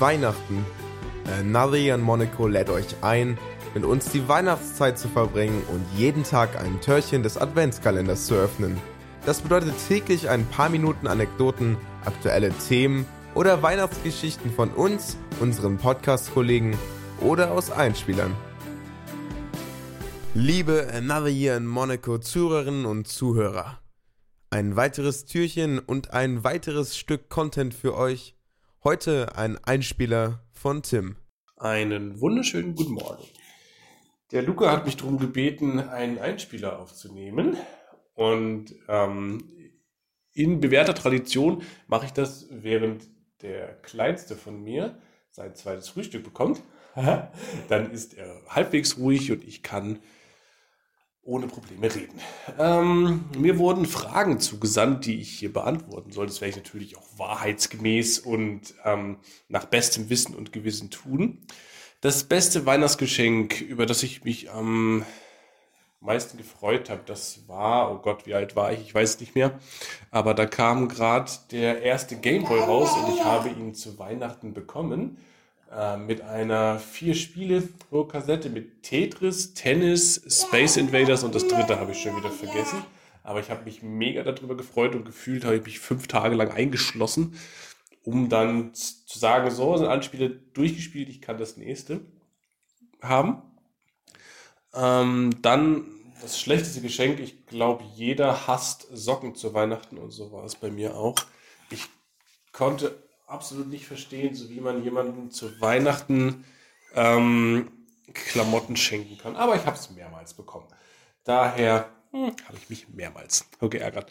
Weihnachten. Navi in Monaco lädt euch ein, mit uns die Weihnachtszeit zu verbringen und jeden Tag ein Türchen des Adventskalenders zu öffnen. Das bedeutet täglich ein paar Minuten Anekdoten, aktuelle Themen oder Weihnachtsgeschichten von uns, unseren Podcast-Kollegen oder aus Einspielern. Liebe Another Year in Monaco Zuhörerinnen und Zuhörer, ein weiteres Türchen und ein weiteres Stück Content für euch. Heute ein Einspieler von Tim. Einen wunderschönen guten Morgen. Der Luca hat mich darum gebeten, einen Einspieler aufzunehmen. Und ähm, in bewährter Tradition mache ich das, während der Kleinste von mir sein zweites Frühstück bekommt. Dann ist er halbwegs ruhig und ich kann ohne Probleme reden. Ähm, mir wurden Fragen zugesandt, die ich hier beantworten soll. Das werde ich natürlich auch wahrheitsgemäß und ähm, nach bestem Wissen und Gewissen tun. Das beste Weihnachtsgeschenk, über das ich mich am meisten gefreut habe, das war, oh Gott, wie alt war ich? Ich weiß nicht mehr. Aber da kam gerade der erste Gameboy raus und ich habe ihn zu Weihnachten bekommen. Äh, mit einer vier Spiele pro Kassette mit Tetris, Tennis, Space Invaders und das dritte habe ich schon wieder vergessen. Aber ich habe mich mega darüber gefreut und gefühlt habe ich mich fünf Tage lang eingeschlossen, um dann zu sagen, so sind alle Spiele durchgespielt, ich kann das nächste haben. Ähm, dann das schlechteste Geschenk, ich glaube, jeder hasst Socken zu Weihnachten und so war es bei mir auch. Ich konnte absolut nicht verstehen, so wie man jemandem zu Weihnachten ähm, Klamotten schenken kann. Aber ich habe es mehrmals bekommen. Daher hm, habe ich mich mehrmals geärgert.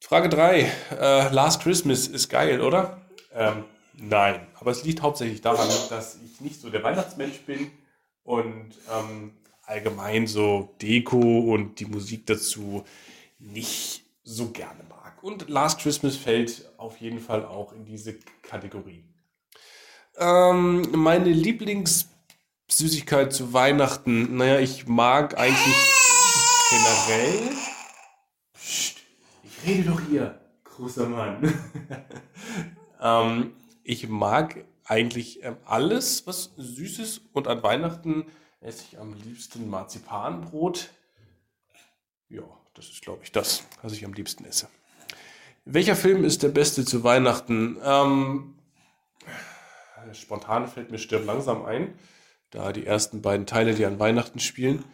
Frage 3. Äh, Last Christmas ist geil, oder? Ähm, nein, aber es liegt hauptsächlich daran, dass ich nicht so der Weihnachtsmensch bin und ähm, allgemein so Deko und die Musik dazu nicht so gerne mag. Und Last Christmas fällt auf jeden Fall auch in diese Kategorie. Ähm, meine Lieblingssüßigkeit zu Weihnachten, naja, ich mag eigentlich generell. Psst, ich rede doch hier, großer Mann. ähm, ich mag eigentlich ähm, alles, was süß ist und an Weihnachten esse ich am liebsten Marzipanbrot. Ja, das ist, glaube ich, das, was ich am liebsten esse. Welcher Film ist der beste zu Weihnachten? Ähm, spontan fällt mir Stirb langsam ein, da die ersten beiden Teile, die an Weihnachten spielen.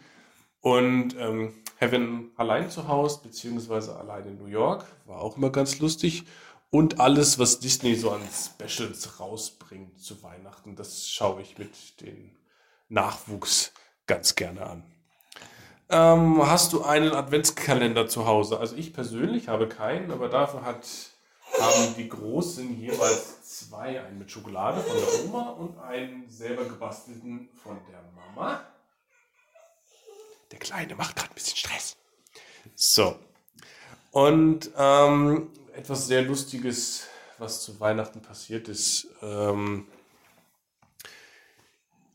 Und ähm, Heaven allein zu Hause, beziehungsweise allein in New York, war auch immer ganz lustig. Und alles, was Disney so an Specials rausbringt zu Weihnachten, das schaue ich mit dem Nachwuchs ganz gerne an. Ähm, hast du einen Adventskalender zu Hause? Also ich persönlich habe keinen, aber dafür hat, haben die Großen jeweils zwei. Einen mit Schokolade von der Oma und einen selber gebastelten von der Mama. Der Kleine macht gerade ein bisschen Stress. So. Und ähm, etwas sehr Lustiges, was zu Weihnachten passiert ist. Ähm,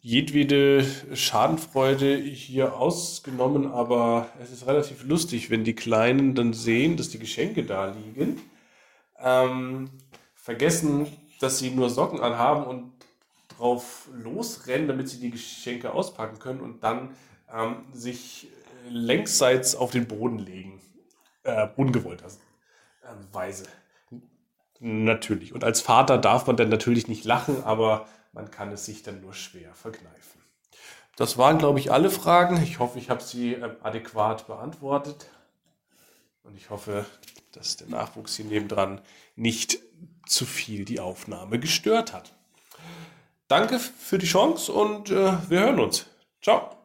jedwede Schadenfreude hier ausgenommen, aber es ist relativ lustig, wenn die Kleinen dann sehen, dass die Geschenke da liegen, ähm, vergessen, dass sie nur Socken anhaben und drauf losrennen, damit sie die Geschenke auspacken können und dann ähm, sich längsseits auf den Boden legen. Äh, ungewollter äh, Weise. Natürlich. Und als Vater darf man dann natürlich nicht lachen, aber man kann es sich dann nur schwer verkneifen. Das waren, glaube ich, alle Fragen. Ich hoffe, ich habe sie äh, adäquat beantwortet. Und ich hoffe, dass der Nachwuchs hier nebendran nicht zu viel die Aufnahme gestört hat. Danke für die Chance und äh, wir hören uns. Ciao.